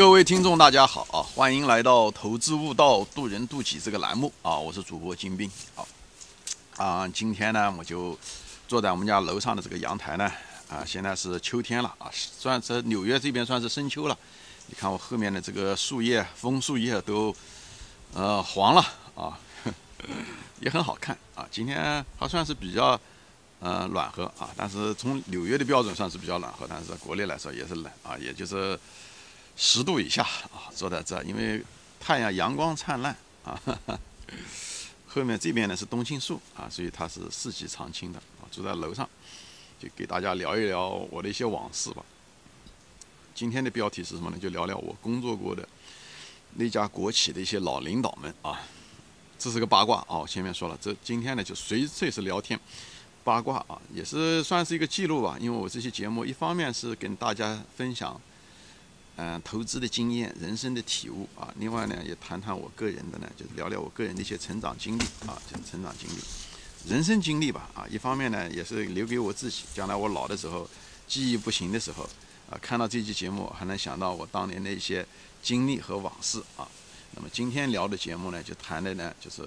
各位听众，大家好啊！欢迎来到《投资悟道，渡人渡己》这个栏目啊！我是主播金兵啊啊！今天呢，我就坐在我们家楼上的这个阳台呢啊，现在是秋天了啊，算是纽约这边算是深秋了。你看我后面的这个树叶，枫树叶都呃黄了啊，也很好看啊。今天还算是比较呃暖和啊，但是从纽约的标准算是比较暖和，但是国内来说也是冷啊，也就是。十度以下啊，坐在这，因为太阳阳光灿烂啊。后面这边呢是冬青树啊，所以它是四季常青的啊。住在楼上，就给大家聊一聊我的一些往事吧。今天的标题是什么呢？就聊聊我工作过的那家国企的一些老领导们啊。这是个八卦啊，前面说了，这今天呢就随这是聊天八卦啊，也是算是一个记录吧。因为我这期节目一方面是跟大家分享。嗯，投资的经验、人生的体悟啊，另外呢，也谈谈我个人的呢，就是聊聊我个人的一些成长经历啊，就是成长经历、人生经历吧啊。一方面呢，也是留给我自己，将来我老的时候，记忆不行的时候啊，看到这期节目还能想到我当年的一些经历和往事啊。那么今天聊的节目呢，就谈的呢，就是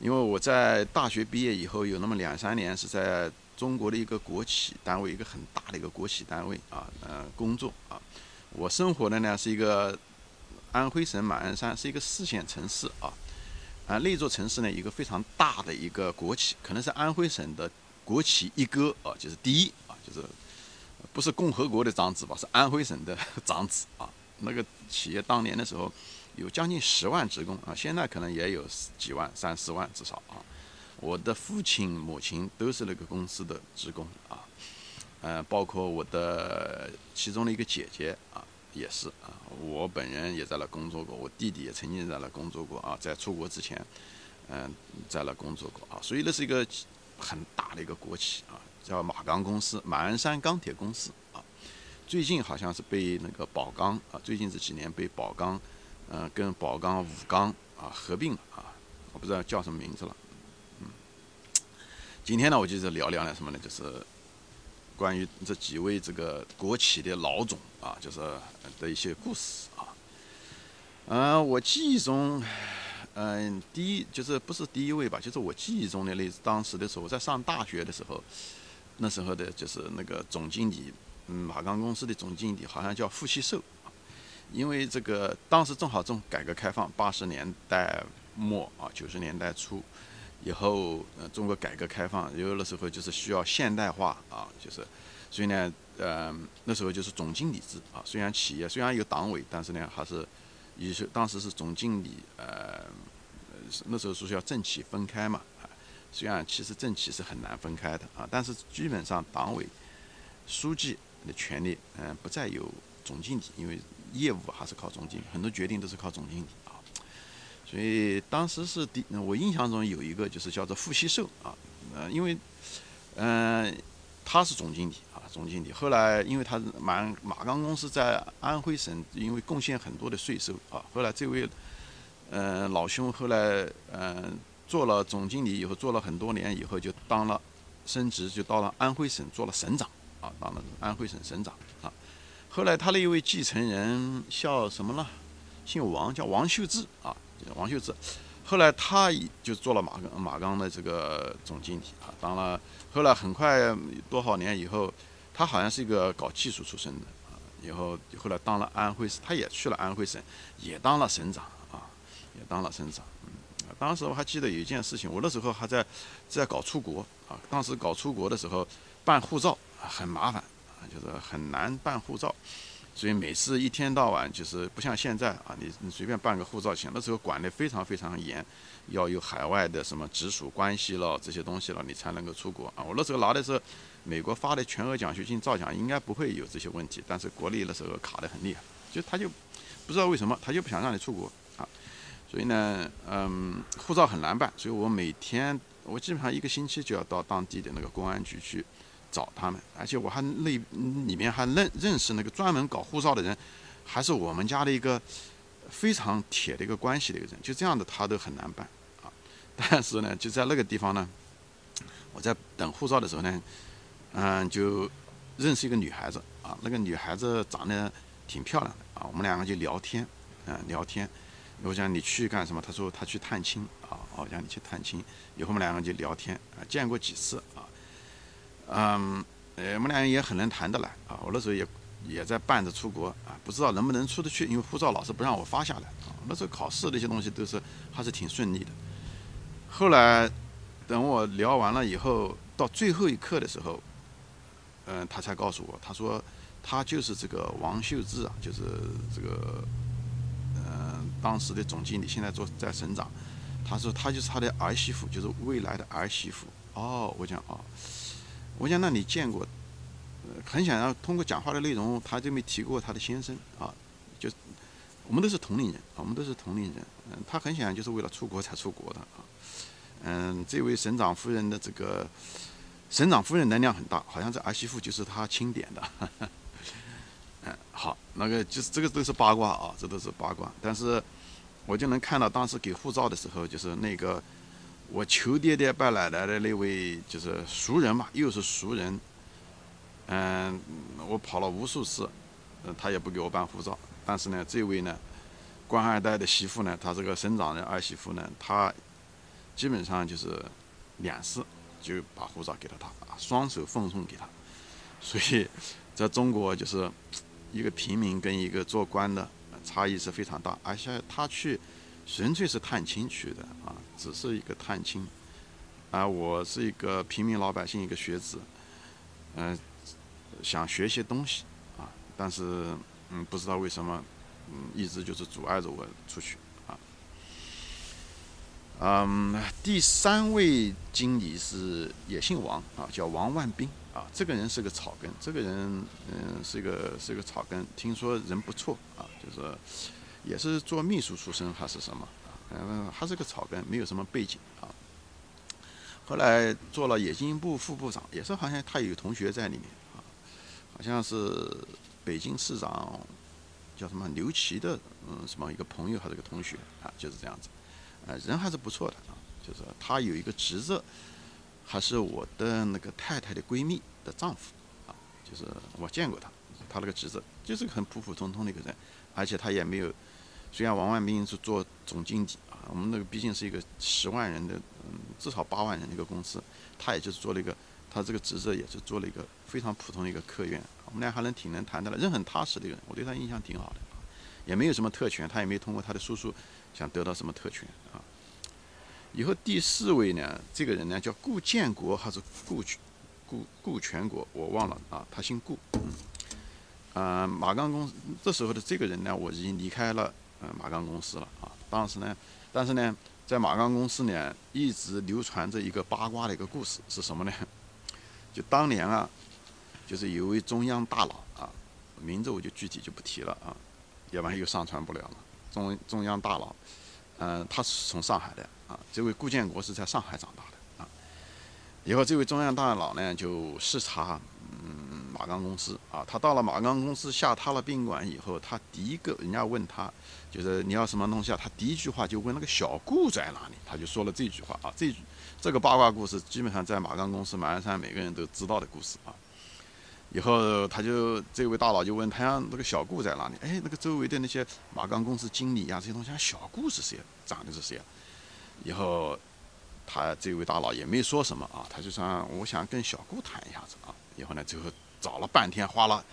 因为我在大学毕业以后有那么两三年是在中国的一个国企单位，一个很大的一个国企单位啊，嗯，工作啊。我生活的呢是一个安徽省马鞍山，是一个四线城市啊。啊，那座城市呢，一个非常大的一个国企，可能是安徽省的国企一哥啊，就是第一啊，就是不是共和国的长子吧，是安徽省的长子啊。那个企业当年的时候有将近十万职工啊，现在可能也有几万、三四万至少啊。我的父亲、母亲都是那个公司的职工啊。嗯，包括我的其中的一个姐姐啊，也是啊，我本人也在那工作过，我弟弟也曾经在那工作过啊，在出国之前，嗯，在那工作过啊，所以那是一个很大的一个国企啊，叫马钢公司，马鞍山钢铁公司啊，最近好像是被那个宝钢啊，最近这几年被宝钢，嗯，跟宝钢、武钢啊合并了啊，我不知道叫什么名字了，嗯，今天呢，我就是聊聊呢什么呢，就是。关于这几位这个国企的老总啊，就是的一些故事啊。嗯，我记忆中，嗯，第一就是不是第一位吧，就是我记忆中的那当时的时候，在上大学的时候，那时候的就是那个总经理，嗯，马钢公司的总经理好像叫傅希寿因为这个当时正好正改革开放，八十年代末啊，九十年代初。以后，呃，中国改革开放有的时候就是需要现代化啊，就是，所以呢，呃，那时候就是总经理制啊。虽然企业虽然有党委，但是呢，还是，也是当时是总经理，呃，那时候说是要政企分开嘛啊。虽然其实政企是很难分开的啊，但是基本上党委书记的权利，嗯，不再有总经理，因为业务还是靠总经理，很多决定都是靠总经理。所以当时是第，我印象中有一个就是叫做傅锡寿啊，呃，因为，嗯，他是总经理啊，总经理。后来因为他是马马钢公司在安徽省，因为贡献很多的税收啊。后来这位，嗯，老兄后来嗯做了总经理以后，做了很多年以后就当了升职，就到了安徽省做了省长啊，当了安徽省省长啊。后来他的一位继承人叫什么呢？姓王，叫王秀智啊。王秀芝，后来他就做了马钢马钢的这个总经理啊，当了。后来很快多少年以后，他好像是一个搞技术出身的啊，以后后来当了安徽省，他也去了安徽省，也当了省长啊，也当了省长。嗯，当时我还记得有一件事情，我那时候还在在搞出国啊，当时搞出国的时候办护照很麻烦啊，就是很难办护照。所以每次一天到晚就是不像现在啊，你你随便办个护照行，那时候管得非常非常严，要有海外的什么直属关系了这些东西了，你才能够出国啊。我那时候拿的是美国发的全额奖学金，照讲应该不会有这些问题，但是国内那时候卡得很厉害，就他就不知道为什么他就不想让你出国啊。所以呢，嗯，护照很难办，所以我每天我基本上一个星期就要到当地的那个公安局去。找他们，而且我还那里面还认认识那个专门搞护照的人，还是我们家的一个非常铁的一个关系的一个人，就这样的他都很难办啊。但是呢，就在那个地方呢，我在等护照的时候呢，嗯，就认识一个女孩子啊，那个女孩子长得挺漂亮的啊。我们两个就聊天，嗯，聊天。我讲你去干什么？他说他去探亲啊。哦，让你去探亲。以后我们两个就聊天啊，见过几次啊。嗯，我们俩也很能谈得来啊。我那时候也也在办着出国啊，不知道能不能出得去，因为护照老是不让我发下来啊。那时候考试那些东西都是还是挺顺利的。后来等我聊完了以后，到最后一刻的时候，嗯，他才告诉我，他说他就是这个王秀智啊，就是这个嗯当时的总经理，现在做在省长。他说他就是他的儿媳妇，就是未来的儿媳妇。哦，我讲哦。我想，那你见过？很想要通过讲话的内容，他就没提过他的先生啊。就我们都是同龄人，我们都是同龄人。嗯，他很显然就是为了出国才出国的啊。嗯，这位省长夫人的这个省长夫人能量很大，好像这儿媳妇就是他钦点的。嗯，好，那个就是这个都是八卦啊，这都是八卦。但是我就能看到当时给护照的时候，就是那个。我求爹爹拜奶奶的那位就是熟人嘛，又是熟人。嗯，我跑了无数次，嗯，他也不给我办护照。但是呢，这位呢，官二代的媳妇呢，他这个省长的儿媳妇呢，她基本上就是两次就把护照给了他，双手奉送给他。所以，在中国就是一个平民跟一个做官的差异是非常大，而且他去。纯粹是探亲去的啊，只是一个探亲，啊，我是一个平民老百姓，一个学子，嗯，想学些东西啊，但是嗯，不知道为什么，嗯，一直就是阻碍着我出去啊。嗯，第三位经理是也姓王啊，叫王万兵啊，这个人是个草根，这个人嗯是一个是一个草根，听说人不错啊，就是。也是做秘书出身还是什么？嗯，还是个草根，没有什么背景啊。后来做了冶金部副部长，也是好像他有同学在里面啊，好像是北京市长叫什么刘琦的嗯什么一个朋友还是个同学啊，就是这样子，呃，人还是不错的啊。就是他有一个侄子，还是我的那个太太的闺蜜的丈夫啊，就是我见过他，他那个侄子就是很普普通通的一个人，而且他也没有。虽然王万兵是做总经理啊，我们那个毕竟是一个十万人的，嗯，至少八万人的一个公司，他也就是做了一个，他这个职责也是做了一个非常普通的一个科员，我们俩还能挺能谈的了，人很踏实的一个人，我对他印象挺好的，也没有什么特权，他也没通过他的叔叔想得到什么特权啊。以后第四位呢，这个人呢叫顾建国还是顾顾顾全国，我忘了啊，他姓顾，嗯，马钢公司这时候的这个人呢，我已经离开了。嗯，马钢公司了啊。当时呢，但是呢，在马钢公司呢，一直流传着一个八卦的一个故事，是什么呢？就当年啊，就是有位中央大佬啊，名字我就具体就不提了啊，要不然又上传不了了。中中央大佬，嗯，他是从上海的啊。这位顾建国是在上海长大的啊。以后这位中央大佬呢，就视察。马钢公司啊，他到了马钢公司下榻了宾馆以后，他第一个人家问他，就是你要什么东西啊？他第一句话就问那个小顾在哪里，他就说了这句话啊。这这个八卦故事基本上在马钢公司马鞍山每个人都知道的故事啊。以后他就这位大佬就问他呀，那个小顾在哪里？哎，那个周围的那些马钢公司经理呀这些东西，小顾是谁？长的是谁啊？以后他这位大佬也没说什么啊，他就说我想跟小顾谈一下子啊。以后呢，最后找了半天，花了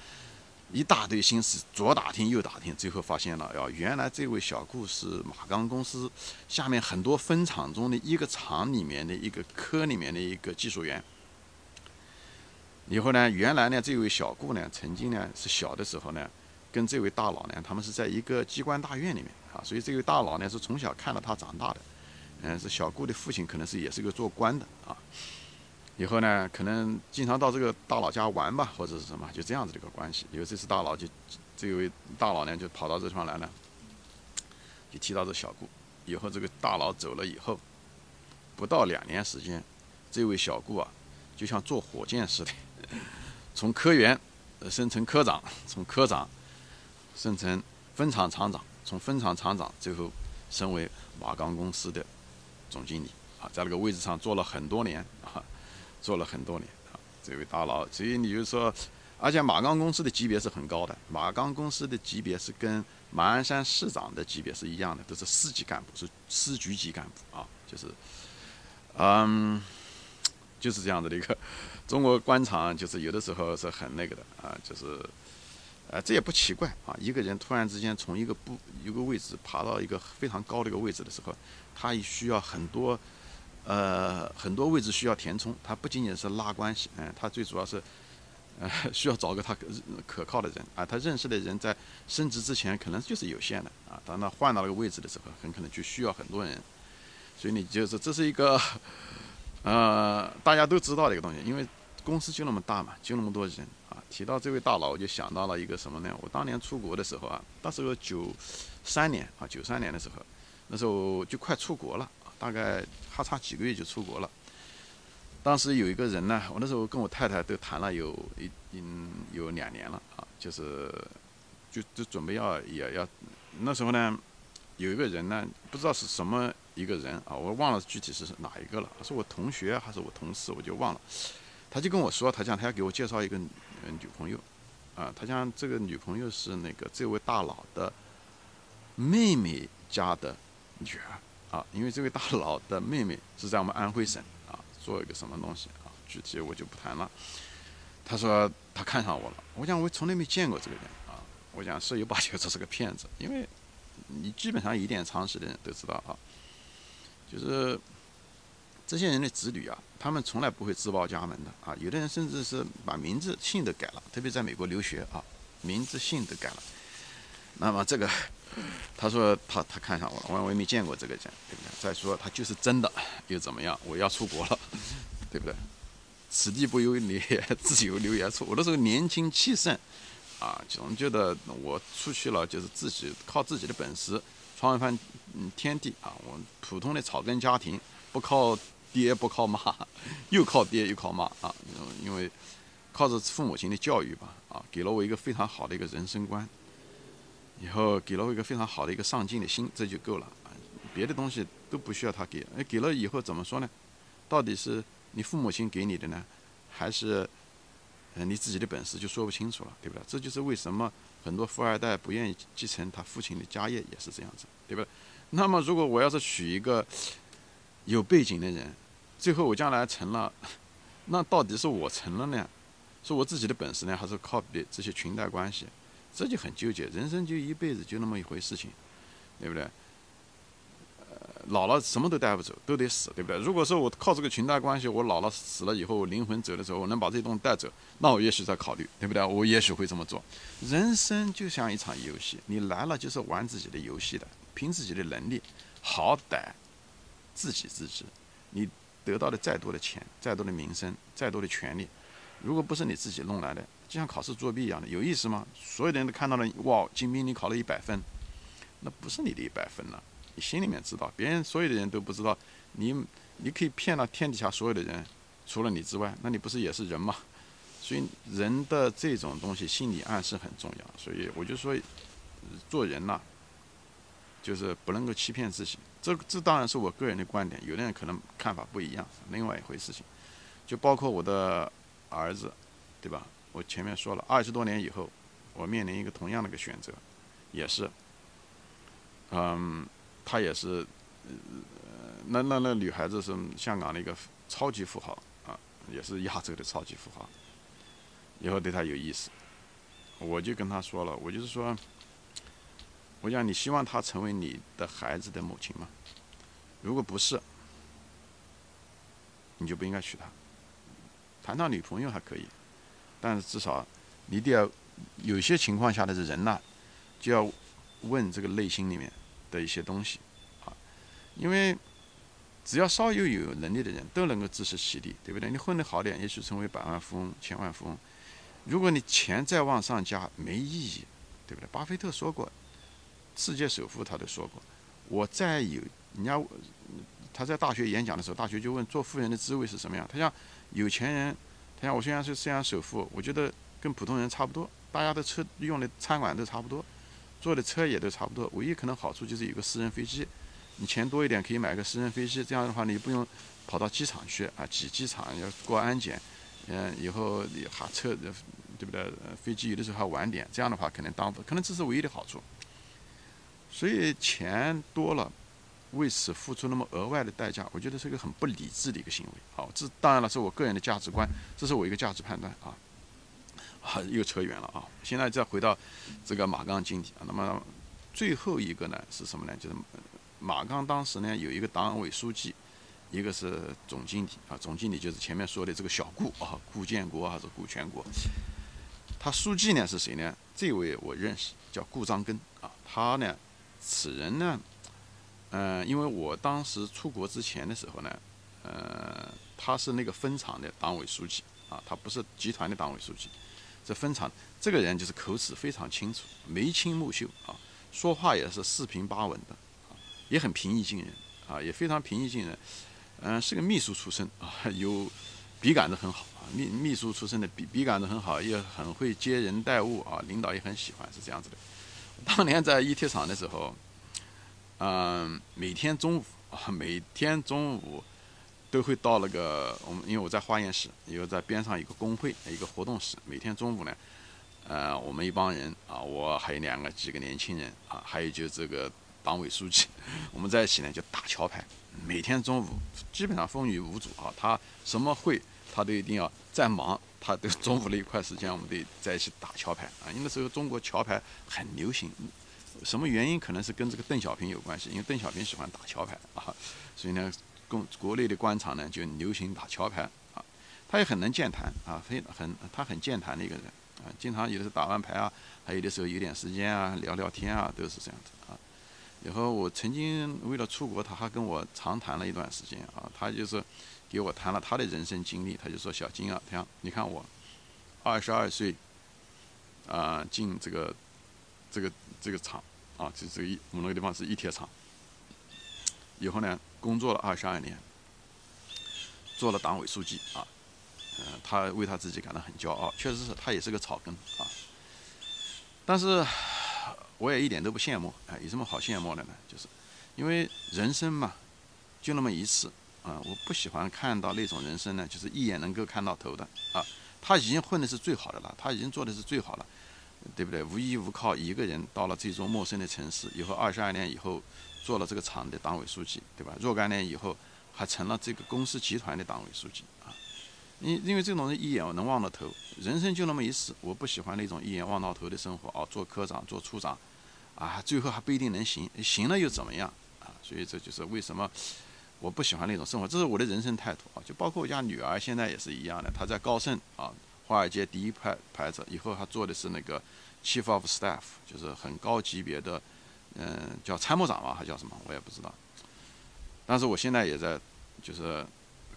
一大堆心思，左打听右打听，最后发现了，哟，原来这位小顾是马钢公司下面很多分厂中的一个厂里面的一个科里面的一个技术员。以后呢，原来呢，这位小顾呢，曾经呢是小的时候呢，跟这位大佬呢，他们是在一个机关大院里面啊，所以这位大佬呢是从小看到他长大的，嗯，是小顾的父亲，可能是也是个做官的啊。以后呢，可能经常到这个大佬家玩吧，或者是什么，就这样子的一个关系。因为这次大佬就这位大佬呢，就跑到这地方来了，就提到这小顾。以后这个大佬走了以后，不到两年时间，这位小顾啊，就像坐火箭似的，从科员升成科长，从科长升成分厂厂长，从分厂厂长最后升为马钢公司的总经理啊，在那个位置上做了很多年啊。做了很多年啊，这位大佬，所以你就说，而且马钢公司的级别是很高的，马钢公司的级别是跟马鞍山市长的级别是一样的，都是市级干部，是司局级干部啊，就是，嗯，就是这样子的一个中国官场，就是有的时候是很那个的啊，就是，呃，这也不奇怪啊，一个人突然之间从一个不一个位置爬到一个非常高的一个位置的时候，他也需要很多，呃，很多位置需要填充，他不仅仅是拉关系，嗯，他最主要是。呃，需要找个他可可靠的人啊，他认识的人在升职之前可能就是有限的啊，当他换到那个位置的时候，很可能就需要很多人，所以你就是这是一个，呃，大家都知道的一个东西，因为公司就那么大嘛，就那么多人啊。提到这位大佬，我就想到了一个什么呢？我当年出国的时候啊，那时候九三年啊，九三年的时候，那时候就快出国了，大概还差几个月就出国了。当时有一个人呢，我那时候跟我太太都谈了有一嗯有两年了啊，就是就就准备要也要那时候呢，有一个人呢，不知道是什么一个人啊，我忘了具体是哪一个了，是我同学还是我同事，我就忘了。他就跟我说，他讲他要给我介绍一个女朋友，啊，他讲这个女朋友是那个这位大佬的妹妹家的女儿啊，因为这位大佬的妹妹是在我们安徽省啊。做一个什么东西啊？具体我就不谈了。他说他看上我了，我讲我从来没见过这个人啊。我讲十有八九这是个骗子，因为你基本上一点常识的人都知道啊，就是这些人的子女啊，他们从来不会自报家门的啊。有的人甚至是把名字姓都改了，特别在美国留学啊，名字姓都改了。那么这个，他说他他看上我了，我我也没见过这个人，对不对？再说他就是真的又怎么样？我要出国了，对不对？此地不由你自有留爷处。我那时候年轻气盛，啊，总觉得我出去了就是自己靠自己的本事创一番嗯天地啊。我普通的草根家庭，不靠爹不靠妈，又靠爹又靠妈啊，因为靠着父母亲的教育吧，啊，给了我一个非常好的一个人生观。以后给了我一个非常好的一个上进的心，这就够了啊！别的东西都不需要他给。哎，给了以后怎么说呢？到底是你父母亲给你的呢，还是呃你自己的本事，就说不清楚了，对不对？这就是为什么很多富二代不愿意继承他父亲的家业，也是这样子，对不对？那么如果我要是娶一个 有背景的人，最后我将来成了，那到底是我成了呢，是我自己的本事呢，还是靠别这些裙带关系？这就很纠结，人生就一辈子就那么一回事情，对不对？呃，老了什么都带不走，都得死，对不对？如果说我靠这个裙带关系，我老了死了以后，灵魂走的时候，我能把这东西带走，那我也许在考虑，对不对？我也许会这么做。人生就像一场游戏，你来了就是玩自己的游戏的，凭自己的能力，好歹自己自足。你得到的再多的钱，再多的名声，再多的权利，如果不是你自己弄来的。就像考试作弊一样的，有意思吗？所有的人都看到了，哇，金兵你考了一百分，那不是你的一百分了。你心里面知道，别人所有的人都不知道，你你可以骗了天底下所有的人，除了你之外，那你不是也是人吗？所以人的这种东西，心理暗示很重要。所以我就说，做人呐，就是不能够欺骗自己。这这当然是我个人的观点，有的人可能看法不一样，另外一回事情。就包括我的儿子，对吧？我前面说了，二十多年以后，我面临一个同样的一个选择，也是，嗯，她也是，那那那女孩子是香港的一个超级富豪啊，也是亚洲的超级富豪，以后对她有意思，我就跟她说了，我就是说，我讲你希望她成为你的孩子的母亲吗？如果不是，你就不应该娶她，谈到女朋友还可以。但是至少，你得要有些情况下的人呐，就要问这个内心里面的一些东西，啊，因为只要稍有有能力的人都能够自食其力，对不对？你混得好点，也许成为百万富翁、千万富翁。如果你钱再往上加，没意义，对不对？巴菲特说过，世界首富他都说过，我再有，人家他在大学演讲的时候，大学就问做富人的滋味是什么样？他像有钱人。他讲我虽然是虽然首富，我觉得跟普通人差不多，大家的车用的餐馆都差不多，坐的车也都差不多，唯一可能好处就是有个私人飞机，你钱多一点可以买个私人飞机，这样的话你不用跑到机场去啊，挤机场要过安检，嗯，以后你哈车对不对？飞机有的时候还晚点，这样的话可能当可能这是唯一的好处。所以钱多了，为此付出那么额外的代价，我觉得是一个很不理智的一个行为。好，这当然了是我个人的价值观，这是我一个价值判断啊。啊，又扯远了啊！现在再回到这个马钢经理啊，那么最后一个呢是什么呢？就是马钢当时呢有一个党委书记。一个是总经理啊，总经理就是前面说的这个小顾啊，顾建国还是顾全国。他书记呢是谁呢？这位我认识，叫顾章根啊。他呢，此人呢，嗯，因为我当时出国之前的时候呢，呃，他是那个分厂的党委书记啊，他不是集团的党委书记，这分厂这个人就是口齿非常清楚，眉清目秀啊，说话也是四平八稳的啊，也很平易近人啊，也非常平易近人。嗯，是个秘书出身啊，有笔杆子很好啊，秘秘书出身的笔笔杆子很好，也很会接人待物啊，领导也很喜欢，是这样子的。当年在一铁厂的时候，嗯，每天中午啊，每天中午都会到那个我们，因为我在化验室，因为在边上一个工会，一个活动室，每天中午呢，呃，我们一帮人啊，我还有两个几个年轻人啊，还有就这个党委书记，我们在一起呢就打桥牌。每天中午基本上风雨无阻啊，他什么会他都一定要再忙，他都中午那一块时间我们得在一起打桥牌啊。因为那时候中国桥牌很流行，什么原因可能是跟这个邓小平有关系，因为邓小平喜欢打桥牌啊，所以呢，公国内的官场呢就流行打桥牌啊。他也很能健谈啊，非很他很健谈的一个人啊，经常有的时候打完牌啊，还有的时候有点时间啊聊聊天啊，都是这样子啊。以后我曾经为了出国，他还跟我长谈了一段时间啊。他就是给我谈了他的人生经历。他就说：“小金啊，看你看我，二十二岁啊进这个这个这个厂啊，就这个一我们那个地方是一铁厂。以后呢，工作了二十二年，做了党委书记啊。嗯，他为他自己感到很骄傲，确实是他也是个草根啊。但是。”我也一点都不羡慕，哎，有什么好羡慕的呢？就是，因为人生嘛，就那么一次啊！我不喜欢看到那种人生呢，就是一眼能够看到头的啊。他已经混的是最好的了，他已经做的是最好了，对不对？无依无靠一个人到了这座陌生的城市，以后二十二年以后做了这个厂的党委书记，对吧？若干年以后还成了这个公司集团的党委书记啊。因因为这种人一眼能望到头，人生就那么一次，我不喜欢那种一眼望到头的生活啊！做科长、做处长，啊，最后还不一定能行，行了又怎么样啊？所以这就是为什么我不喜欢那种生活，这是我的人生态度啊！就包括我家女儿现在也是一样的，她在高盛啊，华尔街第一排牌子，以后他做的是那个 chief of staff，就是很高级别的，嗯，叫参谋长吧，还叫什么，我也不知道。但是我现在也在，就是。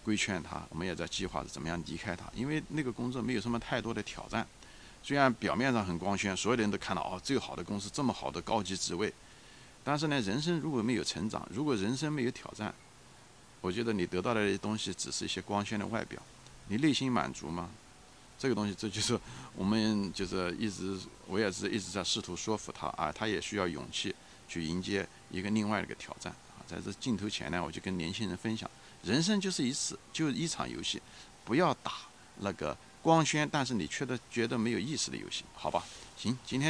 规劝他，我们也在计划着怎么样离开他，因为那个工作没有什么太多的挑战，虽然表面上很光鲜，所有的人都看到哦，最好的公司，这么好的高级职位，但是呢，人生如果没有成长，如果人生没有挑战，我觉得你得到的东西只是一些光鲜的外表，你内心满足吗？这个东西，这就是我们就是一直，我也是一直在试图说服他啊，他也需要勇气去迎接一个另外的一个挑战啊，在这镜头前呢，我就跟年轻人分享。人生就是一次，就一场游戏，不要打那个光鲜，但是你却得觉得没有意思的游戏，好吧？行，今天。